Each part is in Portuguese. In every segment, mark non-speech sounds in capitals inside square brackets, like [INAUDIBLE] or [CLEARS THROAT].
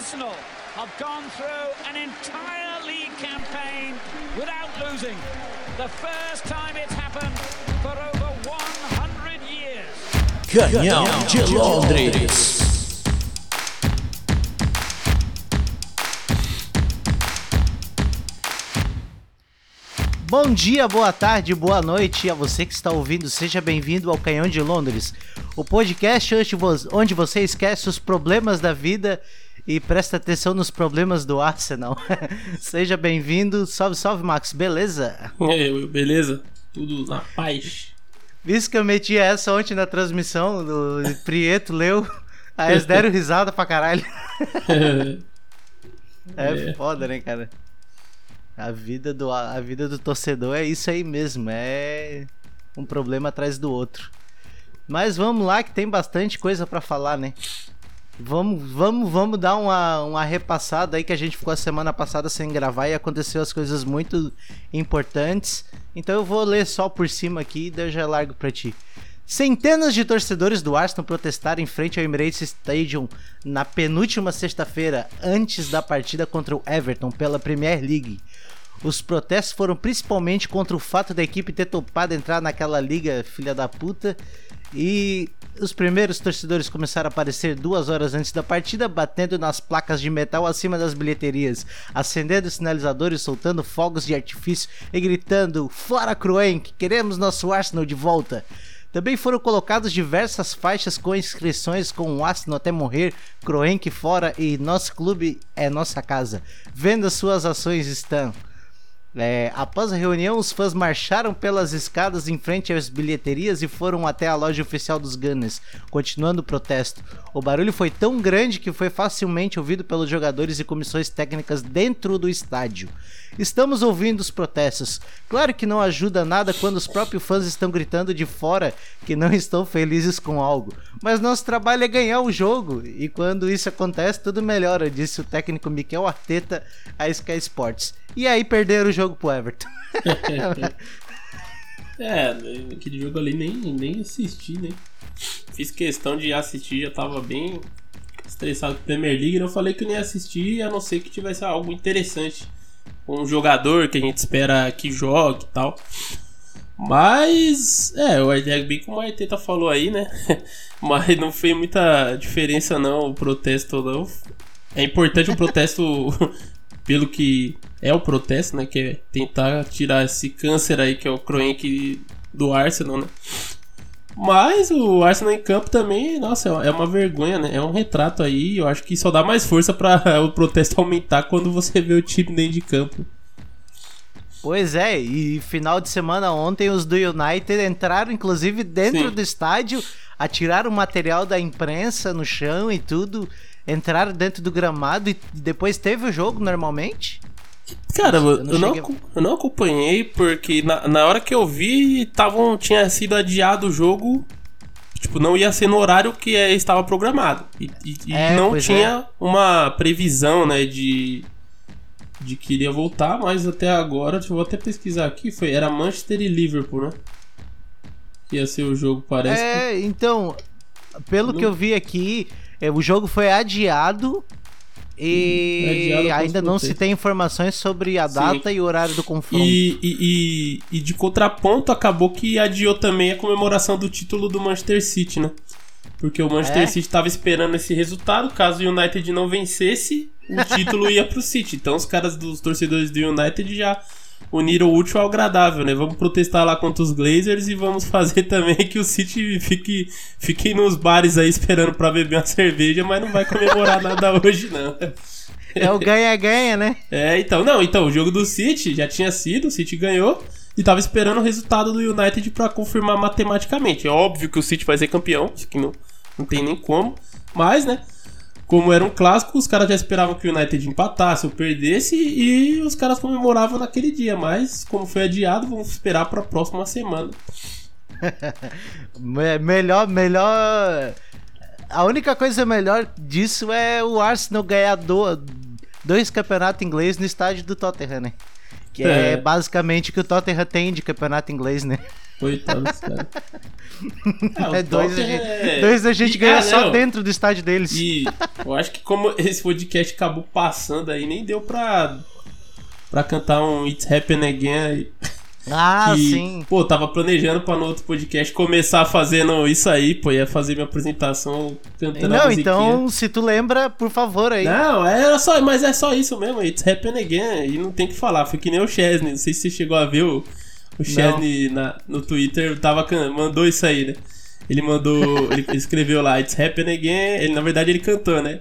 Arsenal have gone through an entire league campaign without losing. The first time it's happened for over 100 years. Canhão de Londres. Bom dia, boa tarde, boa noite a você que está ouvindo. Seja bem-vindo ao Canhão de Londres, o podcast onde você esquece os problemas da vida e presta atenção nos problemas do Arsenal. [LAUGHS] Seja bem-vindo. Salve, salve, Max. Beleza? Beleza? Tudo na paz. Visto que eu meti essa ontem na transmissão, do Prieto leu, aí eles deram [LAUGHS] risada pra caralho. [LAUGHS] é, é foda, né, cara? A vida, do, a vida do torcedor é isso aí mesmo, é um problema atrás do outro. Mas vamos lá que tem bastante coisa para falar, né? Vamos, vamos, vamos dar uma, uma repassada aí que a gente ficou a semana passada sem gravar e aconteceu as coisas muito importantes. Então eu vou ler só por cima aqui e daí já largo para ti. Centenas de torcedores do Arsenal protestaram em frente ao Emirates Stadium na penúltima sexta-feira, antes da partida contra o Everton pela Premier League. Os protestos foram principalmente contra o fato da equipe ter topado entrar naquela liga filha da puta e os primeiros torcedores começaram a aparecer duas horas antes da partida, batendo nas placas de metal acima das bilheterias, acendendo sinalizadores, soltando fogos de artifício e gritando: Fora Cruenck, queremos nosso Arsenal de volta! Também foram colocadas diversas faixas com inscrições com o Arsenal até morrer, Croenck fora e nosso clube é nossa casa. Venda suas ações estão. É, após a reunião, os fãs marcharam pelas escadas em frente às bilheterias e foram até a loja oficial dos Gunners, continuando o protesto. O barulho foi tão grande que foi facilmente ouvido pelos jogadores e comissões técnicas dentro do estádio. Estamos ouvindo os protestos. Claro que não ajuda nada quando os próprios fãs estão gritando de fora que não estão felizes com algo. Mas nosso trabalho é ganhar o jogo, e quando isso acontece, tudo melhora, disse o técnico Miquel Arteta à Sky Sports. E aí perderam o jogo pro Everton. [LAUGHS] é, aquele jogo ali nem, nem assisti, né? Fiz questão de assistir, já tava bem estressado com Premier League, e eu falei que nem assistir, a não ser que tivesse algo interessante. Um jogador que a gente espera que jogue e tal. Mas, é, o é bem como a Arteta falou aí, né? [LAUGHS] Mas não fez muita diferença não, o protesto não. É importante o protesto [LAUGHS] pelo que é o protesto, né? Que é tentar tirar esse câncer aí que é o Kroenke do Arsenal, né? Mas o Arsenal em campo também, nossa, é uma vergonha, né? É um retrato aí. Eu acho que só dá mais força para [LAUGHS] o protesto aumentar quando você vê o time dentro de campo. Pois é, e final de semana ontem os do United entraram inclusive dentro Sim. do estádio, atiraram material da imprensa no chão e tudo, entraram dentro do gramado e depois teve o jogo normalmente? Cara, eu não, eu não, eu não acompanhei porque na, na hora que eu vi, tavam, tinha sido adiado o jogo. Tipo, não ia ser no horário que é, estava programado. E, e, é, não tinha é. uma previsão, né, de, de que iria voltar, mas até agora, deixa eu vou até pesquisar aqui, foi, era Manchester e Liverpool, né? Que ia ser o jogo, parece. É, que... então, pelo que eu vi aqui, é, o jogo foi adiado e é ainda não se tem informações sobre a data Sim. e o horário do confronto. E, e, e, e, de contraponto, acabou que adiou também a comemoração do título do Manchester City, né? Porque o Manchester é? City estava esperando esse resultado. Caso o United não vencesse, o título ia pro City. Então os caras dos torcedores do United já unir o útil ao agradável, né? Vamos protestar lá contra os Glazers e vamos fazer [LAUGHS] também que o City fique, fique nos bares aí esperando para beber uma cerveja, mas não vai comemorar nada [LAUGHS] hoje, não. É o ganha-ganha, né? É, então, não, então, o jogo do City já tinha sido, o City ganhou e tava esperando o resultado do United para confirmar matematicamente. É óbvio que o City vai ser campeão, isso que não, não tem nem como, mas, né? Como era um clássico, os caras já esperavam que o United empatasse ou perdesse e os caras comemoravam naquele dia. Mas, como foi adiado, vamos esperar para a próxima semana. [LAUGHS] melhor, melhor. A única coisa melhor disso é o Arsenal ganhar do, dois campeonatos ingleses no estádio do Tottenham, né? Que é, é basicamente o que o Tottenham tem de campeonato inglês, né? Coitados, cara. [LAUGHS] Ah, é, dois, a gente, é... dois a gente e, ganha ah, só dentro do estádio deles. E eu acho que como esse podcast acabou passando aí, nem deu pra, pra cantar um It's Happen Again aí. Ah, que, sim. Pô, tava planejando pra no outro podcast começar fazendo isso aí, pô, ia fazer minha apresentação cantando Não, então, se tu lembra, por favor aí. Não, é só, mas é só isso mesmo, It's Happen Again, e não tem que falar, foi que nem o Chesney, não sei se você chegou a ver o, o Chesney na, no Twitter, tava, mandou isso aí, né? Ele mandou, [LAUGHS] ele escreveu lá, It's Happen Again, ele, na verdade ele cantou, né?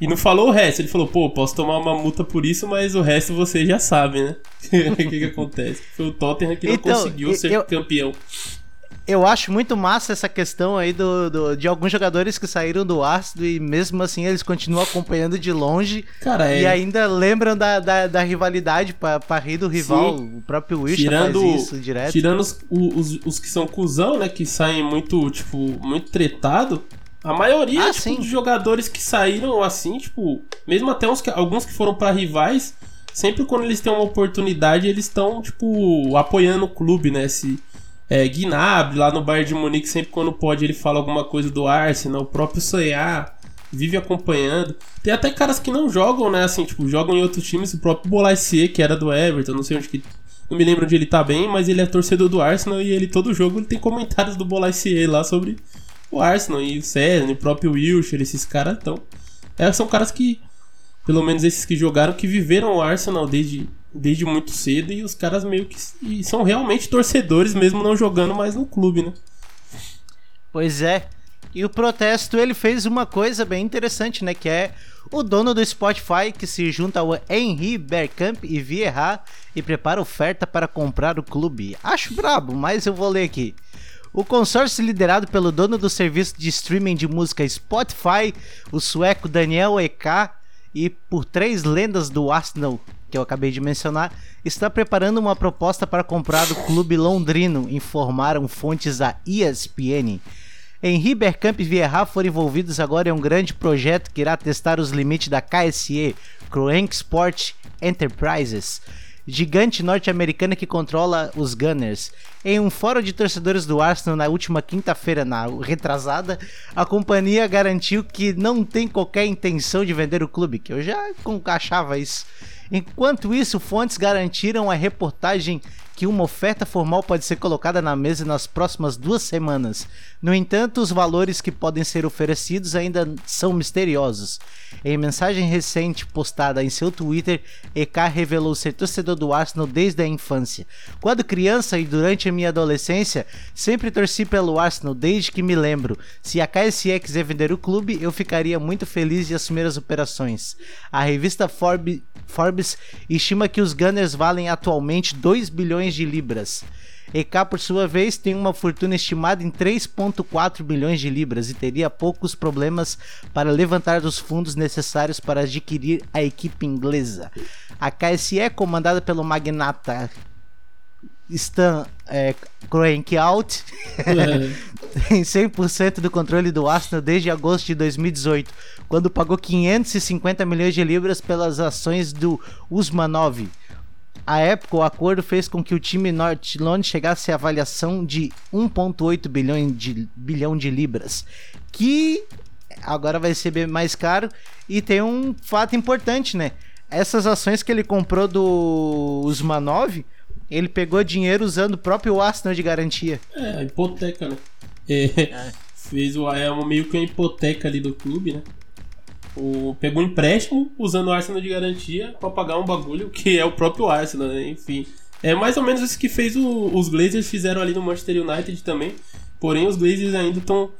E não falou o resto. Ele falou, pô, posso tomar uma multa por isso, mas o resto vocês já sabem, né? [LAUGHS] o que, que acontece? Foi o Tottenham que não então, conseguiu ser eu, campeão. Eu acho muito massa essa questão aí do, do, de alguns jogadores que saíram do Arsenal e mesmo assim eles continuam acompanhando de longe. Cara, é... E ainda lembram da, da, da rivalidade pra rir do rival. Sim. O próprio Wish tirando, faz isso direto. Tirando os, os, os que são cuzão, né? Que saem muito, tipo, muito tretado. A maioria ah, tipo, de jogadores que saíram assim, tipo, mesmo até uns que, alguns que foram para rivais, sempre quando eles têm uma oportunidade, eles estão, tipo, apoiando o clube, né? Se, é, Gnabry, lá no Bayern de Munique, sempre quando pode ele fala alguma coisa do Arsenal, o próprio Sayar vive acompanhando. Tem até caras que não jogam, né? Assim, tipo, jogam em outros times, o próprio Bolasie, que era do Everton, não sei onde que. Não me lembro onde ele tá bem, mas ele é torcedor do Arsenal e ele todo jogo ele tem comentários do Bolasie lá sobre o Arsenal e o César, o próprio Wilshire, esses caras estão. É, são caras que, pelo menos esses que jogaram, que viveram o Arsenal desde, desde muito cedo e os caras meio que são realmente torcedores, mesmo não jogando mais no clube, né? Pois é. E o protesto ele fez uma coisa bem interessante, né? Que é o dono do Spotify que se junta ao Henry Bergkamp e Vieira e prepara oferta para comprar o clube. Acho brabo, mas eu vou ler aqui. O consórcio liderado pelo dono do serviço de streaming de música Spotify, o sueco Daniel Ek, e por três lendas do Arsenal, que eu acabei de mencionar, está preparando uma proposta para comprar o clube londrino, informaram fontes da ESPN. Henri Bergkamp e Vieira foram envolvidos agora em um grande projeto que irá testar os limites da KSE, Kroenk Sport Enterprises, gigante norte-americana que controla os Gunners. Em um fórum de torcedores do Arsenal na última quinta-feira, na retrasada, a companhia garantiu que não tem qualquer intenção de vender o clube, que eu já achava isso. Enquanto isso, fontes garantiram a reportagem que uma oferta formal pode ser colocada na mesa nas próximas duas semanas. No entanto, os valores que podem ser oferecidos ainda são misteriosos. Em mensagem recente postada em seu Twitter, EK revelou ser torcedor do Arsenal desde a infância. Quando criança e durante a minha adolescência, sempre torci pelo Arsenal desde que me lembro. Se a KSE quiser vender o clube, eu ficaria muito feliz de assumir as operações. A revista Forbes, Forbes estima que os Gunners valem atualmente 2 bilhões de libras. EK, por sua vez, tem uma fortuna estimada em 3,4 bilhões de libras e teria poucos problemas para levantar os fundos necessários para adquirir a equipe inglesa. A KSE, comandada pelo magnata Stan é, Kroenke Out, [LAUGHS] tem 100% do controle do Arsenal desde agosto de 2018, quando pagou 550 milhões de libras pelas ações do Usmanov a época, o acordo fez com que o time Norte London chegasse à avaliação de 1,8 bilhão de, bilhão de libras, que agora vai ser bem mais caro. E tem um fato importante, né? Essas ações que ele comprou do Usmanov, ele pegou dinheiro usando o próprio Arsenal de garantia. É, a hipoteca, né? [LAUGHS] É, é. Fez o, é meio que uma hipoteca ali do clube, né? O, pegou um empréstimo usando o Arsenal de garantia para pagar um bagulho que é o próprio Arsenal, né? Enfim. É mais ou menos isso que fez o, os Glazers fizeram ali no Manchester United também. Porém, os Glazers ainda estão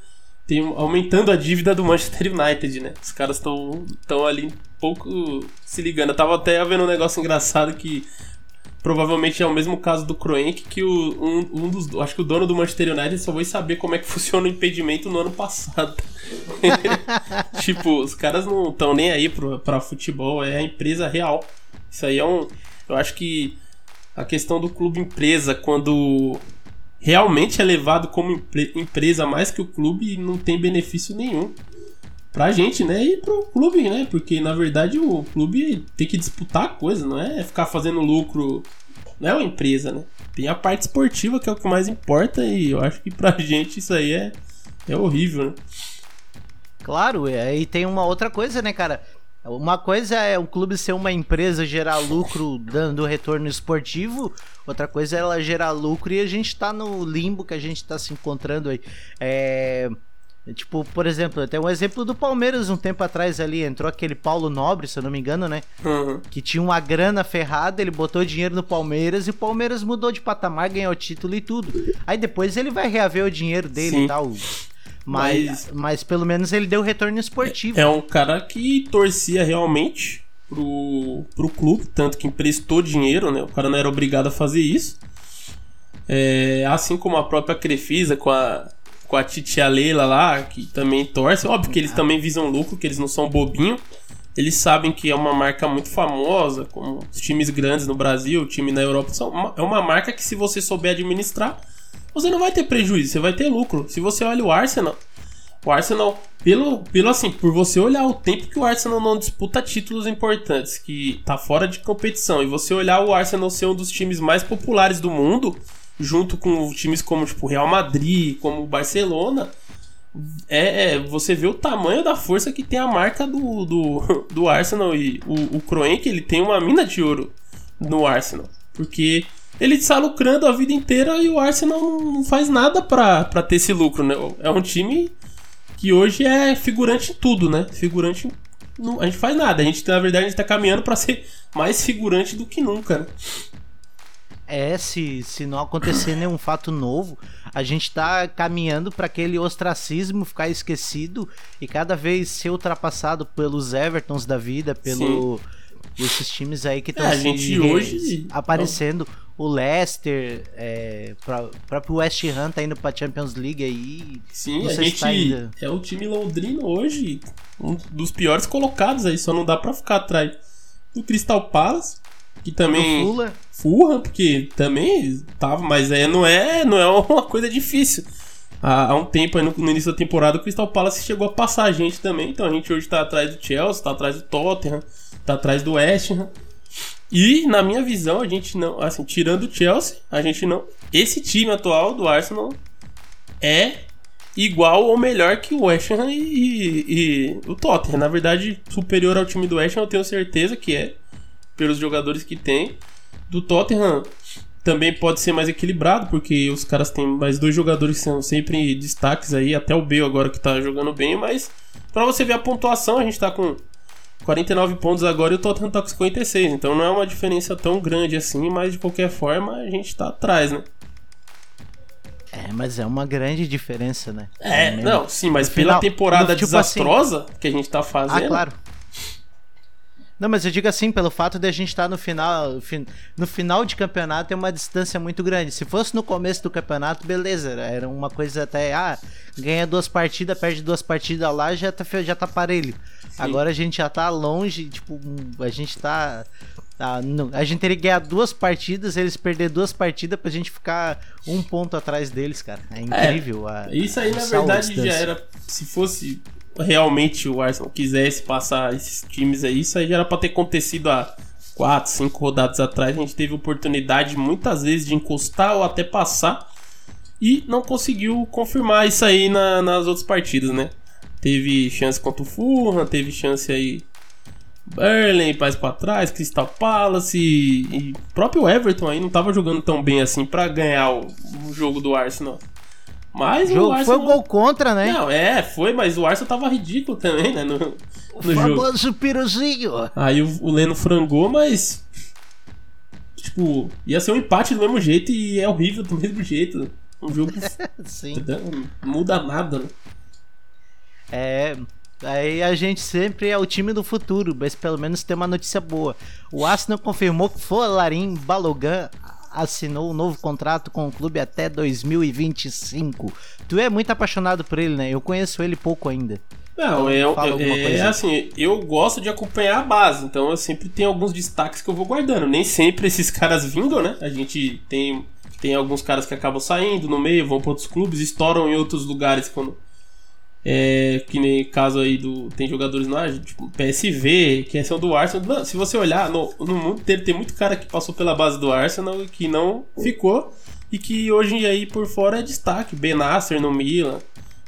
aumentando a dívida do Manchester United, né? Os caras estão ali um pouco se ligando. Eu tava até vendo um negócio engraçado que provavelmente é o mesmo caso do Kroenke, que o, um, um dos. Acho que o dono do Manchester United só vai saber como é que [LAUGHS] funciona o impedimento no ano passado. [LAUGHS] tipo, os caras não estão nem aí pro, pra futebol, é a empresa real. Isso aí é um. Eu acho que a questão do clube empresa, quando realmente é levado como empresa mais que o clube, não tem benefício nenhum. Pra gente, né? E pro clube, né? Porque na verdade o clube tem que disputar a coisa, não é ficar fazendo lucro. Não é uma empresa, né? Tem a parte esportiva que é o que mais importa e eu acho que pra [LAUGHS] gente isso aí é, é horrível, né? Claro, e tem uma outra coisa, né, cara? Uma coisa é o clube ser uma empresa, gerar lucro dando retorno esportivo, outra coisa é ela gerar lucro e a gente tá no limbo que a gente tá se encontrando aí. É. Tipo, por exemplo, tem um exemplo do Palmeiras um tempo atrás ali, entrou aquele Paulo Nobre, se eu não me engano, né? Uhum. Que tinha uma grana ferrada, ele botou dinheiro no Palmeiras e o Palmeiras mudou de patamar, ganhou o título e tudo. Aí depois ele vai reaver o dinheiro dele Sim. e tal. Mas, Mas- mas pelo menos ele deu retorno esportivo. É um cara que torcia realmente pro, pro clube, tanto que emprestou dinheiro, né? O cara não era obrigado a fazer isso. É, assim como a própria Crefisa com a, com a titia Leila lá, que também torce. Óbvio que eles também visam lucro, que eles não são bobinho. Eles sabem que é uma marca muito famosa, como os times grandes no Brasil, o time na Europa. São uma- é uma marca que se você souber administrar, você não vai ter prejuízo, você vai ter lucro. Se você olha o Arsenal, o Arsenal, pelo, pelo assim, por você olhar o tempo que o Arsenal não disputa títulos importantes, que tá fora de competição, e você olhar o Arsenal ser um dos times mais populares do mundo, junto com times como tipo Real Madrid, como Barcelona, é, é, você vê o tamanho da força que tem a marca do, do, [LAUGHS] do Arsenal e o, o Kroenke, ele tem uma mina de ouro no Arsenal, porque ele está lucrando a vida inteira e o Arsenal não faz nada pra ter esse lucro, né? É um time que hoje é figurante em tudo, né? Figurante. Não, a gente faz nada. A gente, na verdade, a gente tá caminhando pra ser mais figurante do que nunca, né? É, se, se não acontecer nenhum fato novo, a gente tá caminhando para aquele ostracismo ficar esquecido e cada vez ser ultrapassado pelos Evertons da vida, pelo esses times aí que estão É, gente hoje- aparecendo. O Leicester, é, pra, o próprio West Ham tá indo pra Champions League aí. Sim, Não a se gente tá ainda. é o time londrino hoje, um dos piores colocados aí, só não dá pra ficar atrás do Crystal Palace, que também O Fulham, Fulham, porque também tava, mas é, não é, não é uma coisa difícil. Há, há um tempo no, no início da temporada o Crystal Palace chegou a passar a gente também, então a gente hoje tá atrás do Chelsea, tá atrás do Tottenham, tá atrás do West Ham. E na minha visão, a gente não, assim, tirando o Chelsea, a gente não, esse time atual do Arsenal é igual ou melhor que o West Ham e, e- e o Tottenham. Na verdade, superior ao time do West Ham, eu tenho certeza que é, pelos jogadores que tem. Do Tottenham também pode ser mais equilibrado, porque os caras têm mais dois jogadores que são sempre destaques aí, até o Bale agora que tá jogando bem, mas pra você ver a pontuação, a gente tá com 49 pontos agora e o Tottenham tá com 56, então não é uma diferença tão grande assim, mas de qualquer forma a gente tá atrás, né? é, mas é uma grande diferença, né? É, mesmo. não, sim, mas No pela final- temporada no- tipo assim- desastrosa que a gente tá fazendo. Ah, claro. Não, mas eu digo assim, pelo fato de a gente estar no final, fin- no final de campeonato é uma distância muito grande. Se fosse no começo do campeonato, beleza, era uma coisa até, ah, ganha duas partidas, perde duas partidas lá, já tá, já tá parelho. Agora a gente já tá longe, tipo, a gente tá, tá no- a gente teria que ganhar duas partidas, eles perder duas partidas pra gente ficar um ponto atrás deles, cara. É incrível. a- Isso aí, a na verdade, já era. Se fosse realmente o Arsenal quisesse passar esses times aí, isso aí já era pra ter acontecido há 4, 5 rodadas atrás. A gente teve oportunidade muitas vezes de encostar ou até passar e não conseguiu confirmar isso aí na- nas outras partidas, né? Teve chance contra o Fulham, teve chance aí. Burnley, mais pra trás, Crystal Palace e, e próprio Everton aí não tava jogando tão bem assim pra ganhar o, o jogo do Arsenal. Mas jogo o foi Arsenal... o gol contra, né? Não, é, foi, mas o Arsenal tava ridículo também, né? No, o no jogo. famoso piruzinho. Aí o, o Leno frangou, mas. Tipo, ia ser um empate do mesmo jeito e é horrível do mesmo jeito. Um jogo que [LAUGHS] Sim. não muda nada, né? É. Aí a gente sempre é o time do futuro, mas pelo menos tem uma notícia boa. O Arsenal confirmou que Folarin Balogan assinou um novo contrato com o clube até 2025. Tu é muito apaixonado por ele, né? Eu conheço ele pouco ainda. Não, alguma é, assim, eu gosto de acompanhar a base, então eu sempre tenho alguns destaques que eu vou guardando. Nem sempre esses caras vingam, né? A gente tem, tem alguns caras que acabam saindo no meio, vão para outros clubes, estouram em outros lugares quando É, que nem caso aí do. Tem jogadores lá, tipo PSV, que são do Arsenal. Não, se você olhar, no, no mundo inteiro tem muito cara que passou pela base do Arsenal e que não ficou. E que hoje aí por fora é destaque. Ben Nasser no Milan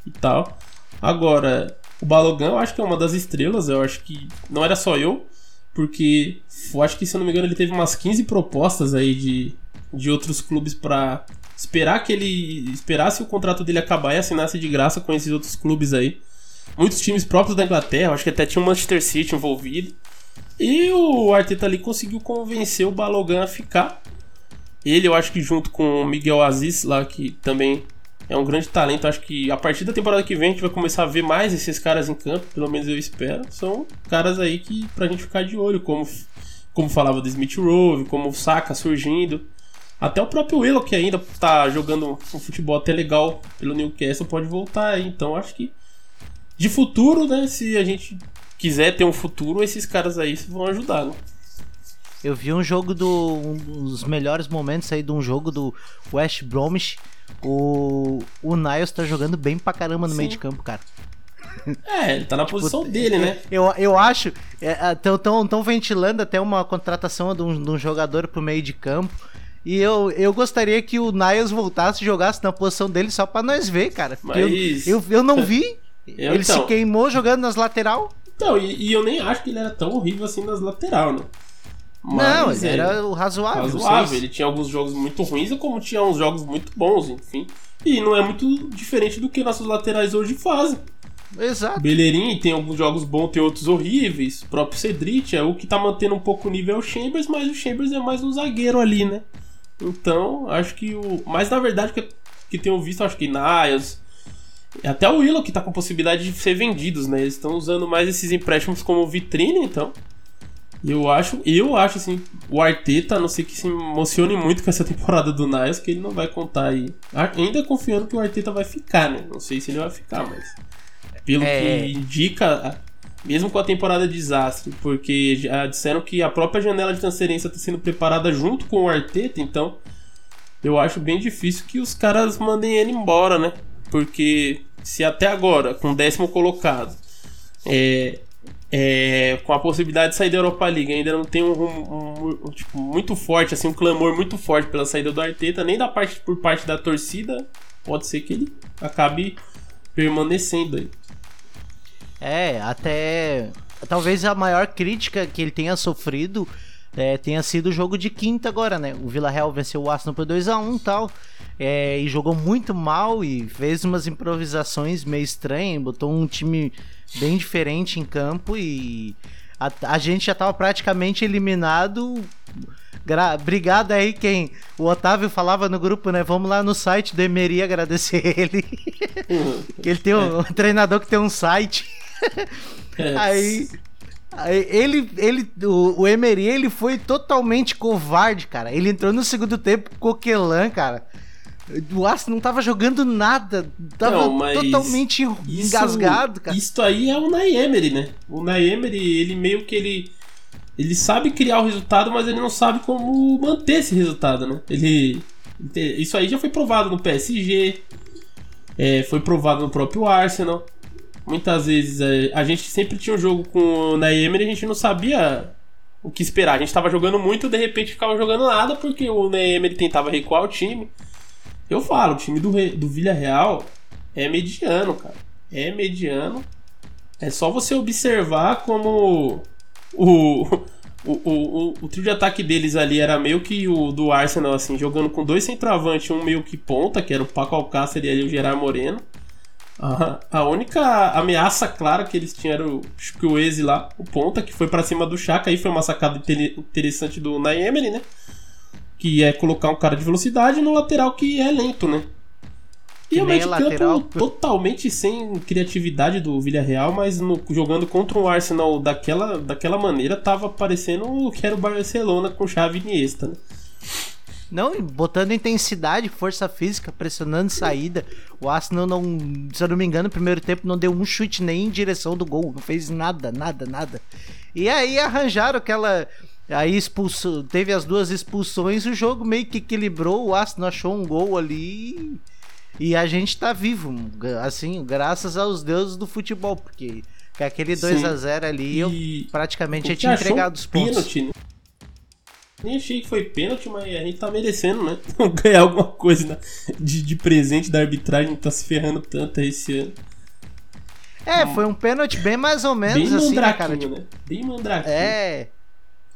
e tal. Agora, o Balogan eu acho que é uma das estrelas. Eu acho que não era só eu. Porque eu acho que, se eu não me engano, ele teve umas 15 propostas aí de, de outros clubes para esperar que ele esperasse o contrato dele acabar e assinasse de graça com esses outros clubes aí. Muitos times próprios da Inglaterra, acho que até tinha o Manchester City envolvido. E o Arteta ali conseguiu convencer o Balogan a ficar. Ele, eu acho que junto com o Miguel Aziz lá, que também é um grande talento. Acho que a partir da temporada que vem a gente vai começar a ver mais esses caras em campo, pelo menos eu espero. São caras aí que pra gente ficar de olho, como, como falava do Smith Rowe, como o Saka surgindo. Até o próprio Willow, que ainda tá jogando um futebol até legal pelo Newcastle, pode voltar aí. Então acho que de futuro, né? Se a gente quiser ter um futuro, esses caras aí vão ajudar, né? Eu vi um jogo do. Um dos melhores momentos aí de um jogo do West Bromwich. O, o Niles tá jogando bem pra caramba no Sim. meio de campo, cara. É, ele tá na tipo, posição dele, né? Eu, eu acho. Estão é, ventilando até uma contratação de um, de um jogador pro meio de campo. E eu, eu gostaria que o Niles voltasse e jogasse na posição dele só pra nós ver, cara. Mas... Eu, eu, eu não vi. [LAUGHS] Eu, ele então... se queimou jogando nas lateral. Então, e, e, eu nem acho que ele era tão horrível assim nas lateral, né? Mas, não, ele era o razoável. Razoável. Ele tinha alguns jogos muito ruins, como tinha uns jogos muito bons, enfim. E não é muito diferente do que nossos laterais hoje fazem. Exato. Bellerin tem alguns jogos bons, tem outros horríveis. O próprio Cedric é o que tá mantendo um pouco o nível é o Chambers, mas o Chambers é mais um zagueiro ali, né? Então, acho que o. Mas na verdade, que, que tenho visto, acho que Niles. Até o Willow que tá com possibilidade de ser vendidos, né? Eles estão usando mais esses empréstimos como vitrine, então. Eu acho, eu acho assim, o Arteta, a não sei que se emocione muito com essa [LAUGHS] temporada do Niles, que ele não vai contar aí. Ainda confiando que o Arteta vai ficar, né? Não sei se ele vai ficar, mas. Pelo é... que indica, mesmo com a temporada de desastre, porque já disseram que a própria janela de transferência está sendo preparada junto com o Arteta, então eu acho bem difícil que os caras mandem ele embora, né? Porque se até agora, com décimo colocado, é, é, com a possibilidade de sair da Europa League, ainda não tem um, um, um, tipo, muito forte, assim, um clamor muito forte pela saída do Arteta, nem da parte por parte da torcida, pode ser que ele acabe permanecendo aí. É, até. Talvez a maior crítica que ele tenha sofrido é, tenha sido o jogo de quinta agora, né? O Vila Real venceu o Arsenal por 2x1 e tal. É, e jogou muito mal e fez umas improvisações meio estranhas, botou um time bem diferente em campo e a, a gente já tava praticamente eliminado. Gra Obrigado aí quem. O Otávio falava no grupo, né? Vamos lá no site do Emery agradecer ele. [LAUGHS] Uhum. ele tem um, um treinador que tem um site. [LAUGHS] Aí, aí, ele, ele, o, o Emery, ele foi totalmente covarde, cara. Ele entrou no segundo tempo com Coquelan, cara. O Arsenal não tava jogando nada, tava não, totalmente isso, engasgado, cara. Isso aí é o Naemery, né? O Naemery, ele meio que ele ele sabe criar o resultado, mas ele não sabe como manter esse resultado, né? Ele isso aí já foi provado no PSG, é, foi provado no próprio Arsenal muitas vezes é, a gente sempre tinha um jogo com o Naemer e a gente não sabia o que esperar. A gente estava jogando muito de repente ficava jogando nada porque o Naemer tentava recuar o time. Eu falo, o time do, do Villarreal é mediano, cara. É mediano. É só você observar como o, o, o, o, trio de ataque deles ali era meio que o do Arsenal, assim, jogando com dois centroavantes, um meio que ponta, que era o Paco Alcácer e ali o Gerard Moreno. A, a única ameaça clara que eles tinham era o Chukwueze lá, o ponta, que foi para cima do Chaka. Aí foi uma sacada interessante do Naemery, né? Que é colocar um cara de velocidade no lateral que é lento, né? E o meio lateral... campo totalmente sem criatividade do Villarreal, mas no, jogando contra um Arsenal daquela, daquela maneira, tava parecendo o que era o Barcelona com chave Iniesta, né? Não, botando intensidade, força física, pressionando saída. O Arsenal não, se eu não me engano, no primeiro tempo não deu um chute nem em direção do gol. Não fez nada, nada, nada. E aí arranjaram aquela. Aí expulsou, teve as duas expulsões, o jogo meio que equilibrou, o Arsenal achou um gol ali E a gente tá vivo, assim, graças aos deuses do futebol, porque aquele 2 a 0 ali, eu praticamente tinha entregado os pontos. Pênalti, né? Nem achei que foi pênalti, mas a gente tá merecendo, né? [LAUGHS] Ganhar alguma coisa né? de, de presente da arbitragem, tá se ferrando tanto esse ano. É, foi um pênalti bem mais ou menos bem assim, né, cara? Tipo, né? Bem mandraquinho. É.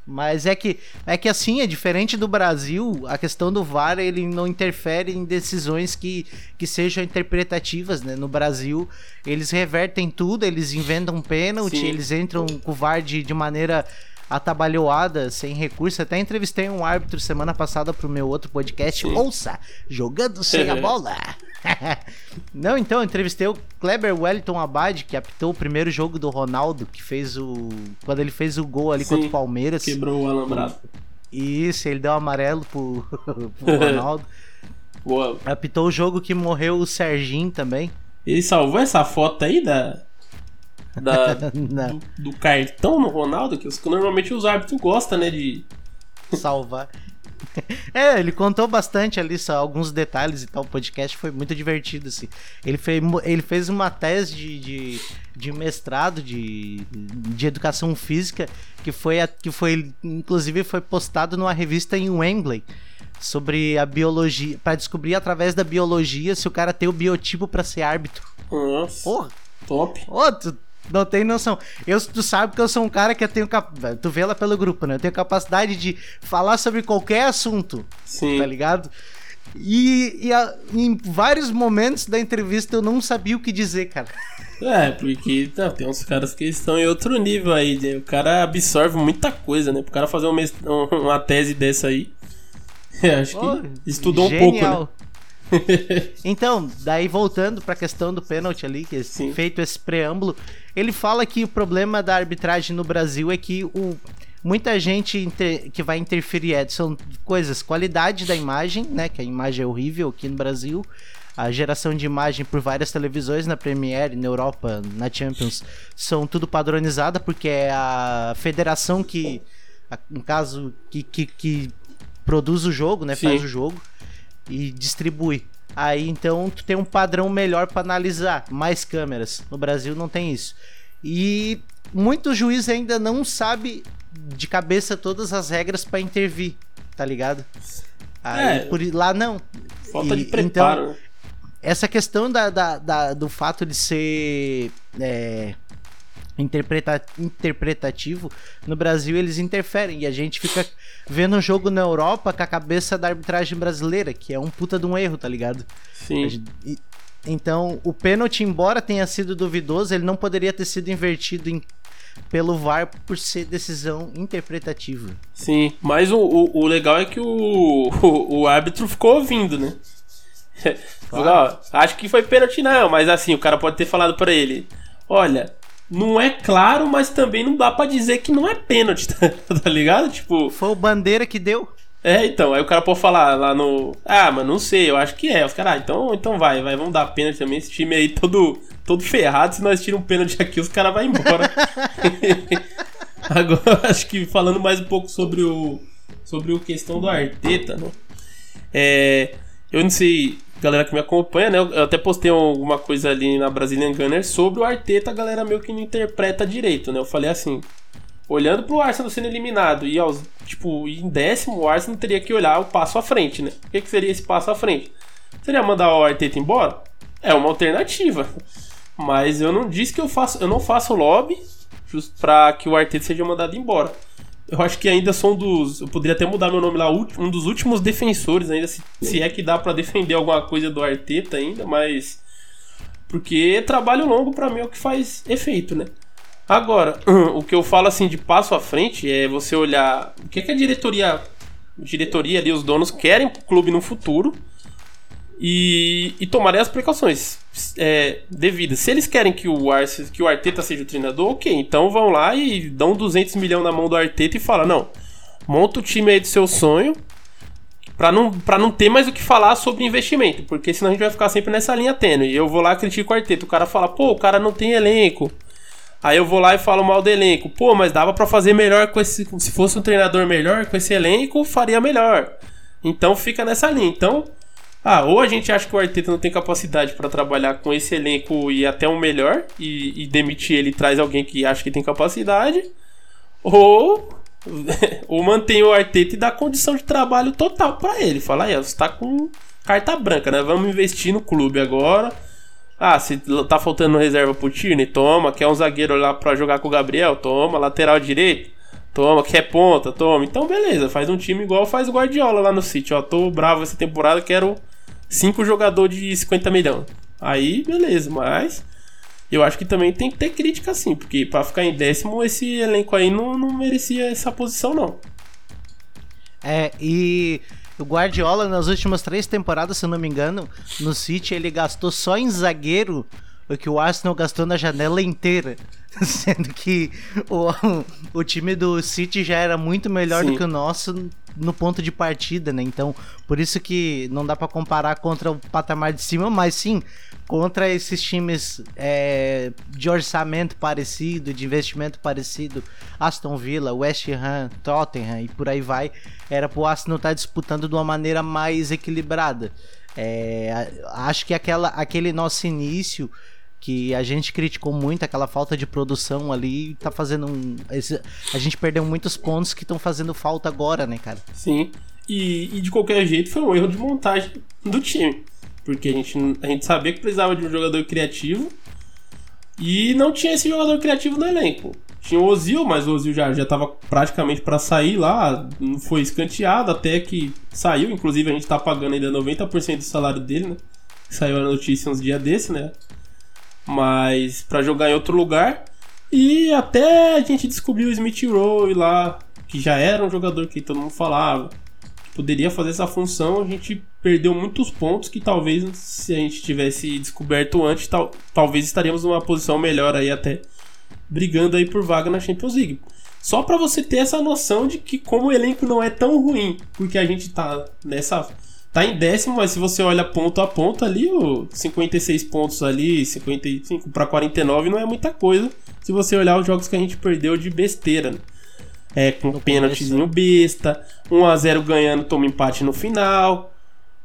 Mas é que é que assim, é diferente do Brasil, a questão do VAR ele não interfere em decisões que, que sejam interpretativas, né? No Brasil, eles revertem tudo, eles inventam pênalti, eles entram com o VAR de, de maneira atabalhoada, sem recurso. Até entrevistei um árbitro semana passada pro meu outro podcast. Sim. Ouça, jogando sem a [LAUGHS] bola. [LAUGHS] Não, então, entrevistei o Kleber Wellington Abad, que apitou o primeiro jogo do Ronaldo, que fez o. Quando ele fez o gol ali Sim, contra o Palmeiras. Quebrou o alambrado. Isso, ele deu amarelo pro, [LAUGHS] pro Ronaldo. Boa. Apitou o jogo que morreu o Serginho também. Ele salvou essa foto aí da, da, [LAUGHS] do, do, cartão no Ronaldo, que normalmente os árbitros gostam, né? De salvar. [LAUGHS] É, ele contou bastante ali, só alguns detalhes e tal. O podcast foi muito divertido, assim. Ele fez, ele fez uma tese de, de, de mestrado de, de educação física que foi, que foi, inclusive, foi postado numa revista em Wembley sobre a biologia, para descobrir através da biologia se o cara tem o biotipo para ser árbitro. Nossa. Porra. Top. Ô, tu, não tem noção. Eu, tu sabe que eu sou um cara que eu tenho. Cap... Tu vê lá pelo grupo, né? Eu tenho capacidade de falar sobre qualquer assunto. Sim. Tá ligado? E, e a, em vários momentos da entrevista eu não sabia o que dizer, cara. É, porque tá, tem uns caras que estão em outro nível aí. Né? O cara absorve muita coisa, né? Pro cara fazer uma, uma tese dessa aí. [LAUGHS] acho que oh, estudou genial. um pouco, né? [LAUGHS] então, daí voltando para a questão do pênalti ali, que Sim. feito esse preâmbulo, ele fala que o problema da arbitragem no Brasil é que o muita gente que vai interferir é, são coisas, qualidade da imagem, né, que a imagem é horrível aqui no Brasil, a geração de imagem por várias televisões na Premiere, na Europa, na Champions, são tudo padronizada porque é a federação que, no caso, que, que, que produz o jogo, né, Sim. faz o jogo e distribui. Aí então tu tem um padrão melhor para analisar, mais câmeras. No Brasil não tem isso. E muitos juízes ainda não sabe de cabeça todas as regras para intervir, tá ligado? Aí, é, por lá não. Falta e, de preparo. Então, essa questão da, da, da, do fato de ser é, interpreta interpretativo, no Brasil eles interferem e a gente fica vendo um jogo na Europa com a cabeça da arbitragem brasileira, que é um puta de um erro, tá ligado? Sim. E, então, o pênalti, embora tenha sido duvidoso, ele não poderia ter sido invertido em, pelo VAR por ser decisão interpretativa. Sim, mas o, o, o legal é que o, o, o, árbitro ficou ouvindo, né? [LAUGHS] Claro. acho que foi pênalti não, mas assim, o cara pode ter falado para ele: Olha, não é claro, mas também não dá para dizer que não é pênalti, [LAUGHS] tá, tá ligado? Tipo. Foi o bandeira que deu. É, então, aí o cara pode falar lá no. Ah, mas não sei, eu acho que é. Os caras, ah, então, então vai, vai, vamos dar pênalti também. Esse time aí todo, todo ferrado, se nós tiramos um pênalti aqui, os caras vão embora. [LAUGHS] Agora, acho que falando mais um pouco sobre o. Sobre o questão do Arteta, né? É. Eu não sei galera que me acompanha, né? Eu até postei alguma coisa ali na Brazilian Gunner sobre o Arteta, a galera meio que não interpreta direito, né? Eu falei assim, olhando pro Arsenal sendo eliminado e aos, tipo, em décimo, o Arsenal teria que olhar o passo à frente, né? O que, que seria esse passo à frente? Seria mandar o Arteta embora? É uma alternativa. Mas eu não disse que eu faço, eu não faço lobby para que o Arteta seja mandado embora. Eu acho que ainda sou um dos. Eu poderia até mudar meu nome lá, um dos últimos defensores, ainda, se, se é que dá para defender alguma coisa do Arteta ainda, mas. Porque trabalho longo para mim é o que faz efeito, né? Agora, [CLEARS THROAT] o que eu falo assim de passo à frente é você olhar o que, é que a diretoria. Diretoria ali, os donos querem pro clube no futuro e, e tomarem as precauções é, devidas. Se eles querem que o, que o Arteta seja o treinador, ok, então vão lá e dão 200 milhões na mão do Arteta e fala não, monta o time aí do seu sonho para não, não ter mais o que falar sobre investimento, porque senão a gente vai ficar sempre nessa linha tênue. E eu vou lá critico o Arteta, o cara fala, pô, o cara não tem elenco. Aí eu vou lá e falo mal do elenco. Pô, mas dava para fazer melhor com esse. Se fosse um treinador melhor com esse elenco, faria melhor. Então fica nessa linha. Então, Ah, ou a gente acha que o Arteta não tem capacidade para trabalhar com esse elenco e até um melhor e, e demitir ele traz alguém que acha que tem capacidade, ou [LAUGHS] ou mantém o Arteta e dá condição de trabalho total para ele. Fala aí, você tá com carta branca, né? Vamos investir no clube agora. Ah, se tá faltando reserva pro Tierney, toma. Quer um zagueiro lá para jogar com o Gabriel? Toma. Lateral direito? Toma. Quer ponta? Toma. Então, beleza. Faz um time igual faz o Guardiola lá no City. Ó, tô bravo essa temporada, quero cinco jogadores de 50 milhões. Aí, beleza, mas eu acho que também tem que ter crítica sim, porque para ficar em décimo, esse elenco aí não, não merecia essa posição, não. É, e o Guardiola, nas últimas três temporadas, se não me engano, no City ele gastou só em zagueiro o que o Arsenal gastou na janela inteira. [LAUGHS] Sendo que o, o time do City já era muito melhor Sim. do que o nosso no ponto de partida, né? Então, por isso que não dá para comparar contra o patamar de cima, mas sim contra esses times é, de orçamento parecido, de investimento parecido, Aston Villa, West Ham, Tottenham e por aí vai, era pro Arsenal estar tá disputando de uma maneira mais equilibrada. É, acho que aquela, aquele nosso início que a gente criticou muito aquela falta de produção ali, tá fazendo um. Esse, a gente perdeu muitos pontos que estão fazendo falta agora, né, cara? Sim. E, e, de qualquer jeito foi um erro de montagem do time. Porque a gente, a gente sabia que precisava de um jogador criativo e não tinha esse jogador criativo no elenco. Tinha o Ozil, mas o Ozil já, já tava praticamente para sair lá, não foi escanteado até que saiu. Inclusive a gente tá pagando ainda 90% do salário dele, né? Saiu a notícia uns dias desse, né? Mas para jogar em outro lugar. E até a gente descobriu o Smith Rowe lá, que já era um jogador que todo mundo falava, que poderia fazer essa função. A gente perdeu muitos pontos que talvez se a gente tivesse descoberto antes, tal, talvez estaríamos numa posição melhor aí até brigando aí por vaga na Champions League. Só para você ter essa noção de que como o elenco não é tão ruim, porque a gente tá nessa Tá em décimo, mas se você olha ponto a ponto ali, o 56 pontos ali, 55 para 49 não é muita coisa. Se você olhar os jogos que a gente perdeu de besteira, né? É, com pênaltizinho besta, 1 a 0 ganhando, toma empate no final,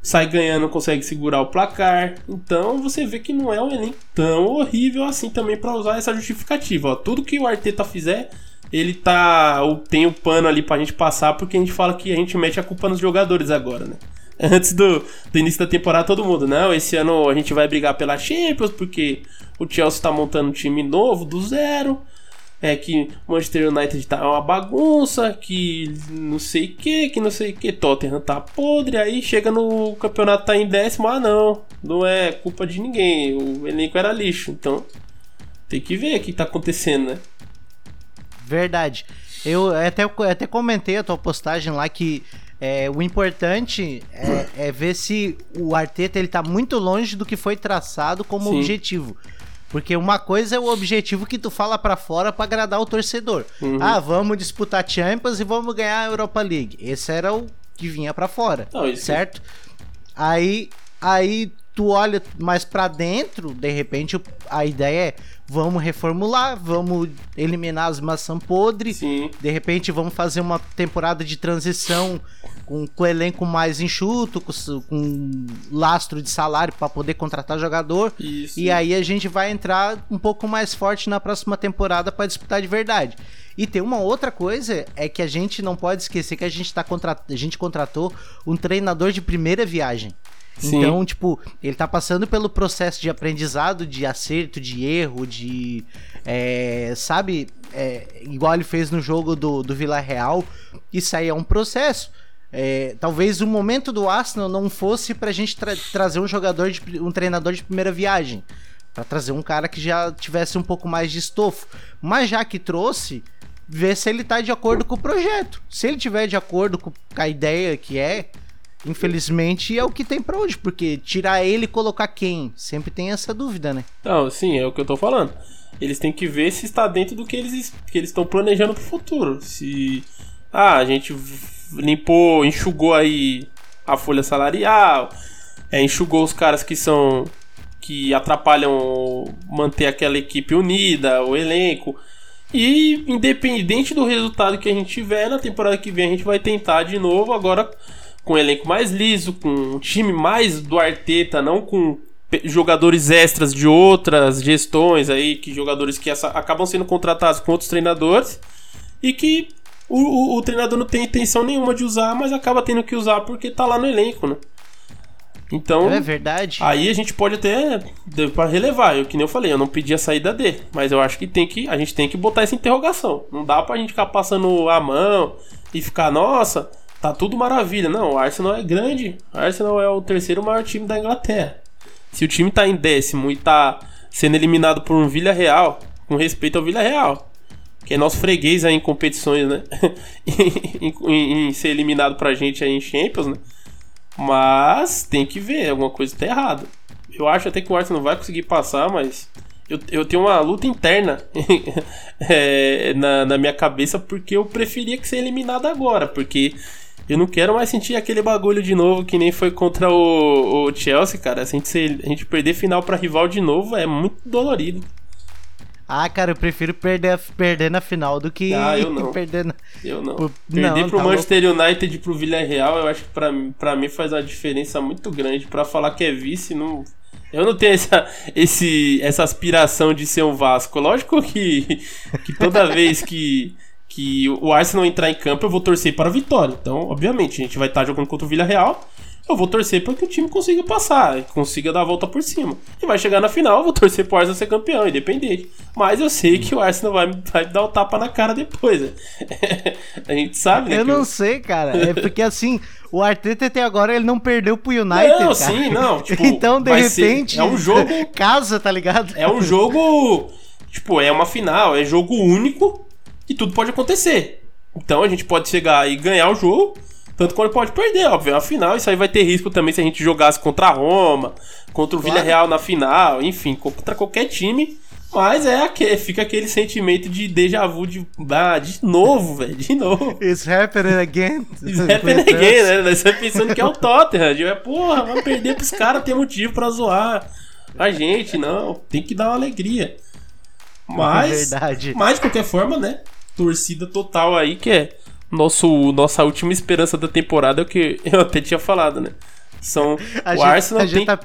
sai ganhando, consegue segurar o placar. Então você vê que não é um elenco tão horrível assim também para usar essa justificativa. Ó, tudo que o Arteta fizer, ele tá tem o pano ali pra gente passar porque a gente fala que a gente mete a culpa nos jogadores agora, né? [LAUGHS] antes do, do início da temporada, todo mundo, não, esse ano a gente vai brigar pela Champions, porque o Chelsea tá montando um time novo, do zero. É que o Manchester United tá uma bagunça, que não sei o que, que não sei o que, Tottenham tá podre, aí chega no campeonato tá em décimo, ah não, não é culpa de ninguém, o elenco era lixo, então tem que ver o que tá acontecendo, né? Verdade. Eu até, até comentei a tua postagem lá que é, o importante é, é, ver se o Arteta ele tá muito longe do que foi traçado como Sim. objetivo. Porque uma coisa é o objetivo que tu fala para fora para agradar o torcedor. Uhum. Ah, vamos disputar Champions e vamos ganhar a Europa League. Esse era o que vinha para fora, Não, certo? Aí, aí tu olha mais para dentro, de repente a ideia é vamos reformular, vamos eliminar as maçãs podres. Sim. De repente vamos fazer uma temporada de transição com, com o elenco mais enxuto, com, com lastro de salário para poder contratar jogador. Isso. E aí a gente vai entrar um pouco mais forte na próxima temporada para disputar de verdade. E tem uma outra coisa, é que a gente não pode esquecer que a gente, tá contra... a gente contratou um treinador de primeira viagem. Sim. Então, tipo, ele tá passando pelo processo de aprendizado, de acerto, de erro, de. É, sabe? É, igual ele fez no jogo do, do Vila Real. Isso aí é um processo. É, talvez o momento do Arsenal não fosse pra gente tra trazer um jogador, de, um treinador de primeira viagem. para trazer um cara que já tivesse um pouco mais de estofo. Mas já que trouxe, ver se ele tá de acordo com o projeto. Se ele tiver de acordo com a ideia que é, Infelizmente é o que tem para hoje, porque tirar ele e colocar quem? Sempre tem essa dúvida, né? Não, sim, é o que eu tô falando. Eles têm que ver se está dentro do que eles que eles estão planejando pro futuro. Se ah, a gente limpou, enxugou aí a folha salarial, é, enxugou os caras que são que atrapalham manter aquela equipe unida, o elenco. E independente do resultado que a gente tiver, na temporada que vem a gente vai tentar de novo agora com um elenco mais liso, com um time mais do Arteta, não com jogadores extras de outras gestões aí, que jogadores que acabam sendo contratados com outros treinadores e que o, o, o, treinador não tem intenção nenhuma de usar, mas acaba tendo que usar porque tá lá no elenco, né? Então. É verdade. Aí a gente pode até. para relevar. Eu que nem eu falei, eu não pedi a saída dele. Mas eu acho que tem que. A gente tem que botar essa interrogação. Não dá pra gente ficar passando a mão e ficar, nossa, tá tudo maravilha. Não, o Arsenal é grande. O Arsenal é o terceiro maior time da Inglaterra. Se o time tá em décimo e tá sendo eliminado por um Vila Real, com respeito ao Vila Real, que é nosso freguês aí em competições, né? [LAUGHS] em, em, em, ser eliminado pra gente aí em Champions, né? Mas tem que ver, alguma coisa tá errada. Eu acho até que o Arsenal vai conseguir passar, mas eu, eu tenho uma luta interna [LAUGHS] é, na, na minha cabeça porque eu preferia que ser eliminado agora, porque eu não quero mais sentir aquele bagulho de novo que nem foi contra o, o Chelsea, cara. Se a gente, a gente perder final para rival de novo é muito dolorido. Ah, cara, eu prefiro perder, perder na final do que ah, eu [LAUGHS] não. perder na... Eu não. Por... Perder não, pro tá Manchester louco. United e pro Villarreal, eu acho que pra, pra mim faz uma diferença muito grande. Pra falar que é vice, não... Eu não tenho essa, esse, essa aspiração de ser um Vasco. Lógico que, que toda [LAUGHS] vez que que o Arsenal entrar em campo, eu vou torcer para a vitória. Então, obviamente, a gente vai estar jogando contra o Villarreal. Eu vou torcer para que o time consiga passar, consiga dar a volta por cima. E vai chegar na final, eu vou torcer para o Arsenal ser campeão, independente. Mas eu sei que o Arsenal vai, vai dar o tapa na cara depois. Né? [LAUGHS] a gente sabe, né? Eu não sei, cara. É porque assim, o Arteta até agora ele não perdeu pro United. Não, cara. sim, não. [LAUGHS] Tipo, então, de repente, ser, é um jogo. [LAUGHS] casa, tá ligado? É um jogo. Tipo, é uma final, é jogo único e tudo pode acontecer. Então a gente pode chegar e ganhar o jogo, tanto quanto pode perder, óbvio. Afinal, isso aí vai ter risco também se a gente jogasse contra a Roma, contra o claro. Villarreal na final, enfim, contra qualquer time. Mas é aquele, fica aquele sentimento de déjà vu de, ah, de novo, velho, de novo. [LAUGHS] It's happening again. It's happening again, né? Você pensando que é o Tottenham. De, porra, vamos perder pros caras, ter motivo pra zoar a gente, não. Tem que dar uma alegria. Mas, Verdade. mas de qualquer forma, né? Torcida total aí, que é nosso, nossa última esperança da temporada, é o que [LAUGHS] eu até tinha falado, né? São [LAUGHS] a o gente, Arsenal a tem... gente tá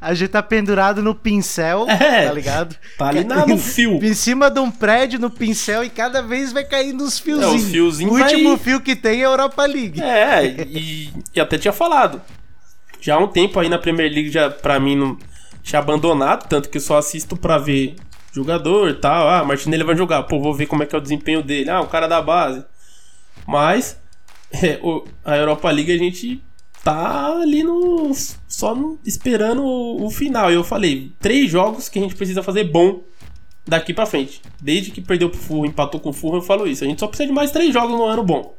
a gente tá pendurado no pincel, [LAUGHS] é, tá ligado? Tá ali na, no fio. em cima de um prédio, no pincel, e cada vez vai caindo os fiozinhos. É, os fiozinhos o último fio que tem é a Europa League. É, e, e, até tinha falado. Já há um tempo aí na Premier League, já pra mim, não tinha abandonado, tanto que eu só assisto pra ver jogador e tal. Ah, Martinelli vai jogar. Pô, vou ver como é que é o desempenho dele. Ah, o cara da base. Mas [LAUGHS] é, o, a Europa League a gente tá ali no. só no, esperando o, o, final. E eu falei, três jogos que a gente precisa fazer bom daqui para frente. Desde que perdeu pro Furro, empatou com o Furro, eu falo isso. A gente só precisa de mais três jogos no ano bom.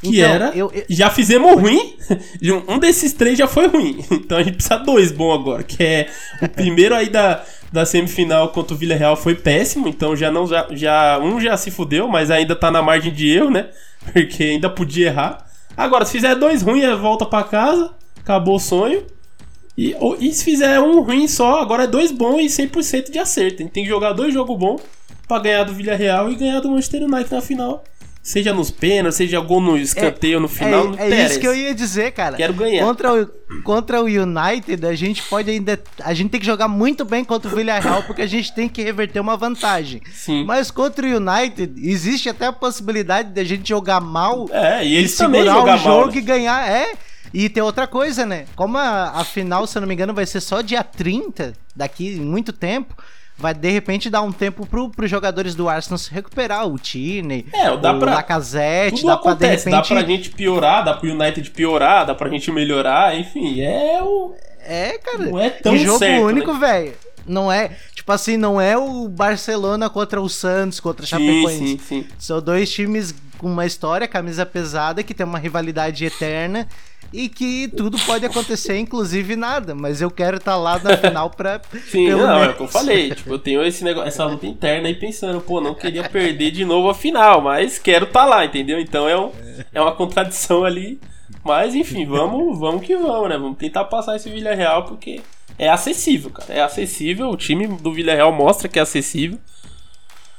Que então, era. Eu, eu... Já fizemos ruim. [LAUGHS] Um desses três já foi ruim. [LAUGHS] Então a gente precisa dois bom agora. Que é o primeiro aí da, da semifinal contra o Villarreal foi péssimo. Então já não. Já, já, um já se fudeu, mas ainda tá na margem de erro, né? [LAUGHS] Porque ainda podia errar. Agora, se fizer dois ruins, é volta para casa. Acabou o sonho. E, e se fizer um ruim só, agora é dois bons e 100% de acerto. Tem que jogar dois jogos bons para ganhar do Villarreal e ganhar do Manchester United na final. Seja nos pênaltis, seja gol no escanteio é, no final, é, É isso que eu ia dizer, cara. Quero ganhar. Contra o, contra o United, a gente pode ainda. A gente tem que jogar muito bem contra o Villarreal, porque a gente tem que reverter uma vantagem. Sim. Mas contra o United, existe até a possibilidade de a gente jogar mal. É, e eles e segurar o jogo mal, né? e ganhar. É. E tem outra coisa, né? Como a, a final, se eu não me engano, vai ser só dia 30, daqui muito tempo vai de repente dar um tempo pro, pros jogadores do Arsenal se recuperar, o Tierney, é, dá o pra, Lacazette, tudo dá acontece, pra de repente... dá pra gente piorar, dá pro United piorar, dá pra gente melhorar, enfim, é o... É, cara, não é tão e jogo certo, único, né? velho. Não é, tipo assim, não é o Barcelona contra o Santos, contra o Chapecoense. Sim, sim, sim. São dois times com uma história, camisa pesada, que tem uma rivalidade eterna e que tudo pode acontecer, inclusive nada. Mas eu quero estar tá lá na final pra. [LAUGHS] Sim, não, menos... é o que eu falei. Tipo, eu tenho esse negócio, essa luta interna aí pensando, pô, não queria perder de novo a final, mas quero estar tá lá, entendeu? Então é, um, é uma contradição ali. Mas enfim, vamos, vamos que vamos, né? Vamos tentar passar esse Villarreal porque é acessível, cara. É acessível. O time do Villarreal mostra que é acessível.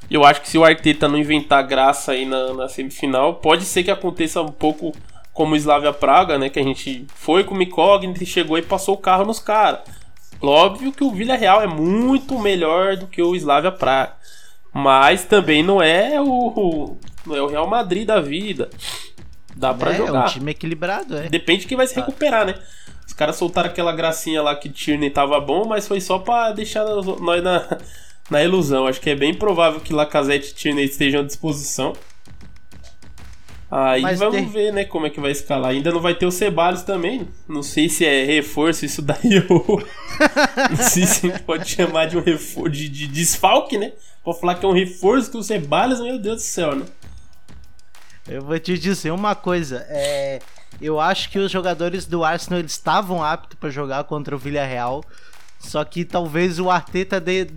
Eu acho que se o Arteta não inventar graça aí na, na, semifinal, pode ser que aconteça um pouco como o Slavia Praga, né? Que a gente foi com o e chegou e passou o carro nos caras. Óbvio que o Villarreal é muito melhor do que o Slavia Praga. Mas também não é o, não é o Real Madrid da vida. Dá pra é, jogar. É um time equilibrado, é. Depende de quem vai se recuperar, né? Os caras soltaram aquela gracinha lá que Tierney tava bom, mas foi só pra deixar nós na, na ilusão. Acho que é bem provável que Lacazette e Tierney estejam à disposição. Aí Mas vamos tem... ver, né, como é que vai escalar. Ainda não vai ter o Ceballos também. Não sei se é reforço isso daí [LAUGHS] ou. não sei se pode chamar de um reforço de, de desfalque, né? Pode falar que é um reforço que o Ceballos, meu Deus do céu, né? Eu vou te dizer uma coisa. É, eu acho que os jogadores do Arsenal eles estavam aptos para jogar contra o Villarreal. Só que talvez o Arteta de,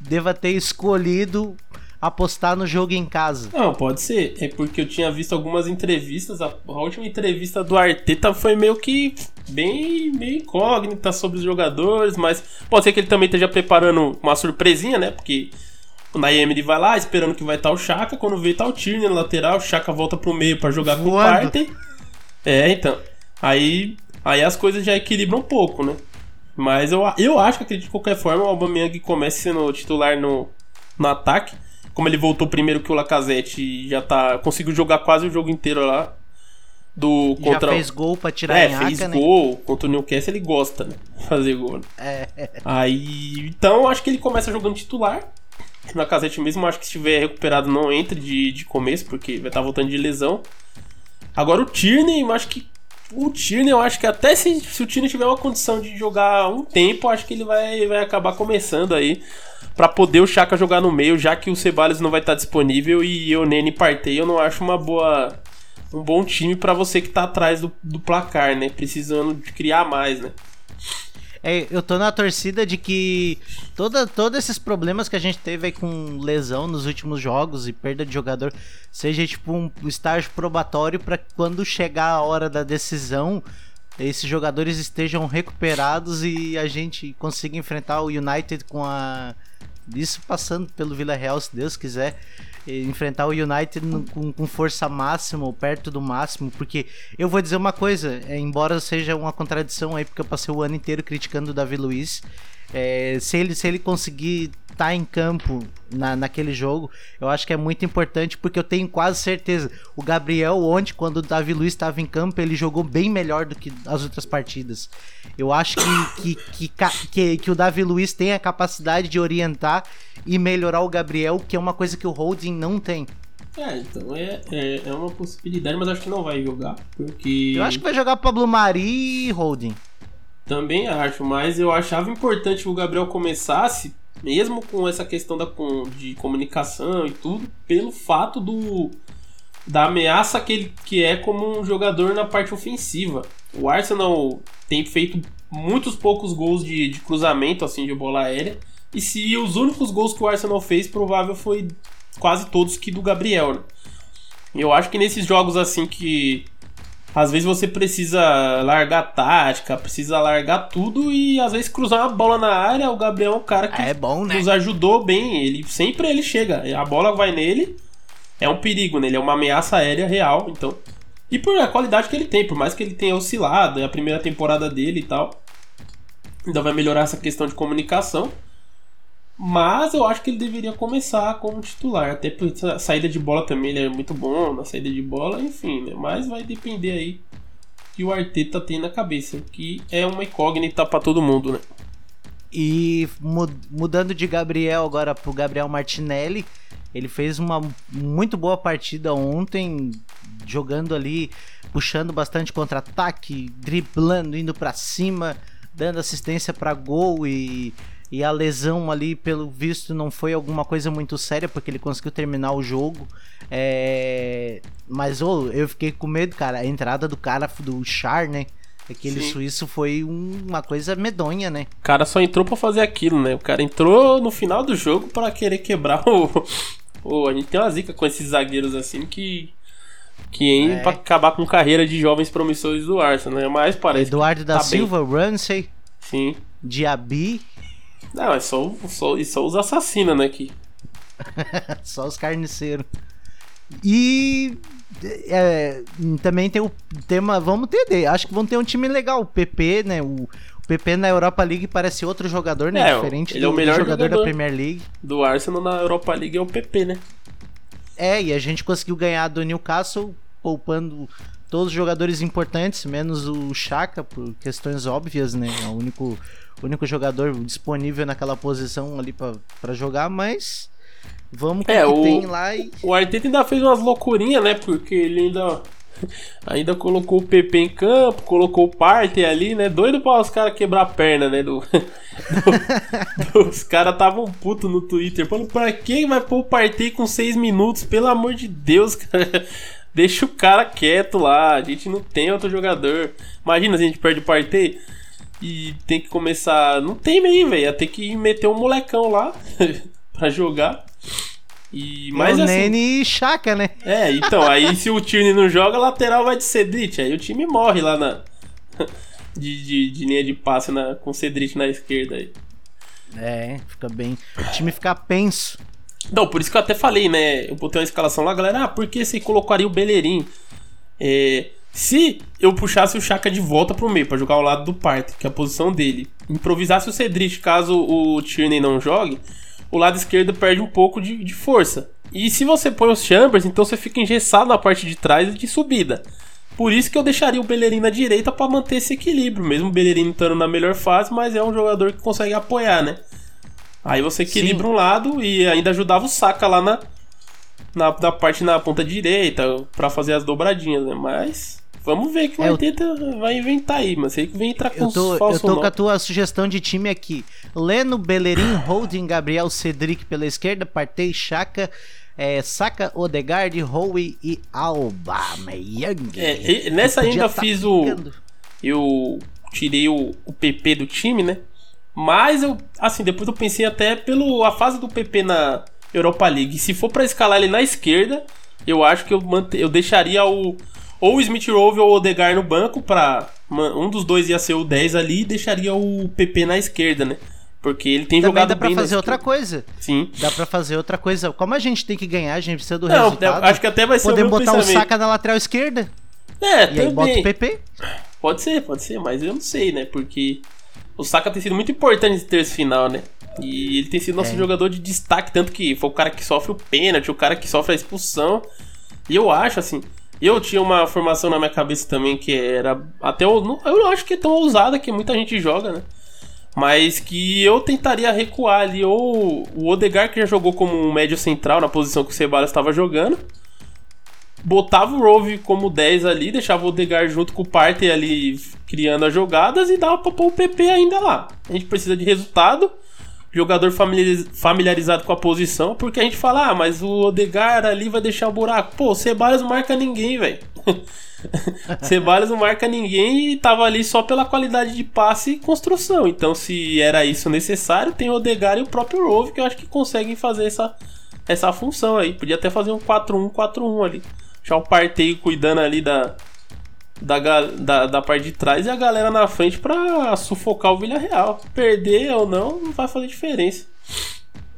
deva ter escolhido apostar no jogo em casa. Não, pode ser. É porque eu tinha visto algumas entrevistas. A, última entrevista do Arteta foi meio que bem meio incógnita sobre os jogadores, mas pode ser que ele também esteja preparando uma surpresinha, né? Porque o Naemi vai lá esperando que vai estar o Chaka, quando vê tá o Tierney na lateral, o Chaka volta pro meio para jogar Voando. com o Partey. É, então. Aí, aí as coisas já equilibram um pouco, né? Mas eu, eu acho que de qualquer forma o Aubameyang comece sendo titular no, no ataque como ele voltou primeiro que o Lacazette já tá. Conseguiu jogar quase o jogo inteiro lá. Do, contra... Já fez gol pra tirar é, em fez né? gol. Contra o Newcastle ele gosta, né? Fazer gol. Né? É. Aí. Então acho que ele começa jogando titular. O Lacazette mesmo, acho que se estiver recuperado não entre de, de começo, porque vai estar tá voltando de lesão. Agora o Tierney, eu acho que. O Tierney, eu acho que até se, se o Tierney tiver uma condição de jogar um tempo, acho que ele vai, vai acabar começando aí para poder o Chaka jogar no meio, já que o Ceballos não vai estar disponível e o Nene Partey eu não acho uma boa um bom time para você que tá atrás do, do placar, né? Precisando de criar mais, né? É, eu tô na torcida de que toda, todos esses problemas que a gente teve aí com lesão nos últimos jogos e perda de jogador seja tipo um estágio probatório para quando chegar a hora da decisão esses jogadores estejam recuperados e a gente consiga enfrentar o United com a isso passando pelo Vila Real, se Deus quiser, enfrentar o United com, com, força máxima, ou perto do máximo, porque eu vou dizer uma coisa, é, embora seja uma contradição aí, porque eu passei o ano inteiro criticando o Davi Luiz, é, se, ele, se ele conseguir tá em campo na, naquele jogo, eu acho que é muito importante porque eu tenho quase certeza. O Gabriel, ontem, quando o Davi Luiz estava em campo, ele jogou bem melhor do que as outras partidas. Eu acho que, que, que, que, que o Davi Luiz tem a capacidade de orientar e melhorar o Gabriel, que é uma coisa que o Holding não tem. É, então é, é, é, uma possibilidade, mas acho que não vai jogar, porque... Eu acho que vai jogar Pablo Mari e Holding. Também acho, mas eu achava importante que o Gabriel começasse, mesmo com essa questão da, de comunicação e tudo, pelo fato do da ameaça que ele que é como um jogador na parte ofensiva. O Arsenal tem feito muitos poucos gols de, de cruzamento, assim, de bola aérea. E se os únicos gols que o Arsenal fez, provável foi quase todos que do Gabriel. Né? Eu acho que nesses jogos assim que às vezes você precisa largar tática, precisa largar tudo e às vezes cruzar uma bola na área. O Gabriel é um cara que é bom, né? nos ajudou bem. Ele sempre ele chega, a bola vai nele, é um perigo, né? Ele é uma ameaça aérea real, então. E por a qualidade que ele tem, por mais que ele tenha oscilado, é a primeira temporada dele e tal. Ainda vai melhorar essa questão de comunicação. Mas eu acho que ele deveria começar como titular. Até por saída de bola também ele é muito bom na saída de bola, enfim, né? Mas vai depender aí que o Arteta tem na cabeça, que é uma incógnita para todo mundo, né? E mudando de Gabriel agora pro Gabriel Martinelli, ele fez uma muito boa partida ontem, jogando ali, puxando bastante contra-ataque, driblando, indo para cima, dando assistência para gol e e a lesão ali, pelo visto, não foi alguma coisa muito séria, porque ele conseguiu terminar o jogo. É... Mas oh, eu fiquei com medo, cara. A entrada do cara, do Char, né? Aquele Sim. suíço foi uma coisa medonha, né? O cara só entrou para fazer aquilo, né? O cara entrou no final do jogo para querer quebrar o. [LAUGHS] o... A gente tem uma zica com esses zagueiros assim que. Que é. pra acabar com a carreira de jovens promissores do Arsenal, né? Mas parece. Eduardo da tá Silva, bem. Ramsey. Sim. Diaby. Não, é só, só, só os assassinos, né? Aqui. [LAUGHS] só os carniceiros. E é, também tem o tema. Vamos ter, acho que vão ter um time legal. O PP, né? O, o PP na Europa League parece outro jogador, né? É, Diferente ele do, é o melhor do jogador, jogador. da Premier League. Do Arsenal na Europa League é o PP, né? É, e a gente conseguiu ganhar do Newcastle poupando todos os jogadores importantes, menos o Chaka, por questões óbvias, né? É o único, único jogador disponível naquela posição ali pra jogar, mas vamos com É, o que tem lá e. O Arteta ainda fez umas loucurinhas, né? Porque ele ainda. [LAUGHS] Ainda colocou o PP em campo, colocou o Partey ali, né? Doido pra os caras quebrar a perna, né? Do, [LAUGHS] do- os caras estavam putos no Twitter. Falando, pra quem vai pôr o Partey com 6 minutos? Pelo amor de Deus, [LAUGHS] cara. Deixa o cara quieto lá. A gente não tem outro jogador. Imagina se a gente perde o Partey e tem que começar. Não tem meio, velho. Ia ter que meter um molecão lá [LAUGHS] pra jogar. E, mas o assim, Nene e Chaka, né? é, então, aí se o Tierney não joga, lateral vai de Cedric. Aí o time morre lá na. [LAUGHS] De, de, de linha de passe na, com o Cedric na esquerda aí. É, fica bem. O time fica penso. Não, por isso que eu até falei, né? Eu botei uma escalação lá, galera. Ah, por que você colocaria o Bellerin? É, se eu puxasse o Chaka de volta pro meio pra jogar ao lado do Partey, que é a posição dele, improvisasse o Cedric caso o Tierney não jogue, o lado esquerdo perde um pouco de, de força. E se você põe os Chambers, então você fica engessado na parte de trás de subida. Por isso que eu deixaria o Bellerin na direita pra manter esse equilíbrio, mesmo o Bellerin estando na melhor fase, mas é um jogador que consegue apoiar, né? Aí você equilibra Sim. um lado e ainda ajudava o Saka lá na, na, na parte na ponta direita pra fazer as dobradinhas, né? Mas vamos ver o que o É, eu- Arteta vai inventar aí, mas sei que vem entrar com Eu tô, eu tô com a tua sugestão de time aqui. Leno, Bellerin, Holding, Gabriel, Cedric pela esquerda, Partey, Chaka, é, Saka, Odegaard, Howe e Alba Meyang. É, nessa ainda fiz o. ficando. Eu tirei o, o PP do time, né? Mas eu, assim, depois eu pensei até pelo a fase do PP na Europa League. Se for pra escalar ele na esquerda, eu acho que eu, mante, eu deixaria o ou o Smith Rowe ou o Odegaard no banco para um dos dois ia ser o 10 ali e deixaria o PP na esquerda, né? Porque ele tem Também jogado dá pra bem fazer outra coisa. Sim. Dá pra fazer outra coisa. Como a gente tem que ganhar, a gente precisa do Não, resultado. acho que até vai ser Podemos o botar o. Saka na lateral esquerda. É, E aí bota o também. PP. Pode ser, pode ser, mas eu não sei, né? Porque o Saka tem sido muito importante nesse terço final, né? E ele tem sido nosso É. jogador de destaque, tanto que foi o cara que sofre o pênalti, o cara que sofre a expulsão. E eu acho, assim, eu tinha uma formação na minha cabeça também que era até. Eu não acho que é tão ousada que muita gente joga, né? Mas que eu tentaria recuar ali, ou o Odegar, que já jogou como um médio central na posição que o Ceballos estava jogando botava o Rove como 10 ali, deixava o Odegaard junto com o Partey ali criando as jogadas e dava pra pôr o PP ainda lá. A gente precisa de resultado, jogador familiariz- familiarizado com a posição, porque a gente fala, ah, mas o Odegaard ali vai deixar o buraco. Pô, o Ceballos não marca ninguém, velho. [LAUGHS] Ceballos não marca ninguém e tava ali só pela qualidade de passe e construção. Então, se era isso necessário, tem o Odegaard e o próprio Rove que eu acho que conseguem fazer essa, essa função aí. Podia até fazer um 4-1, 4-1 ali. Deixar o Partey cuidando ali da, da, da, da parte de trás e a galera na frente pra sufocar o Villarreal. Perder ou não, não vai fazer diferença.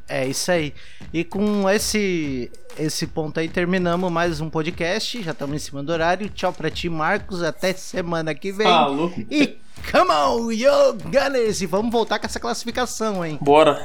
É isso aí. E com esse esse ponto aí terminamos mais um podcast. Já estamos em cima do horário. Tchau pra ti, Marcos. Até semana que vem. Falou. E come on, yo Gunners! E vamos voltar com essa classificação, hein? Bora.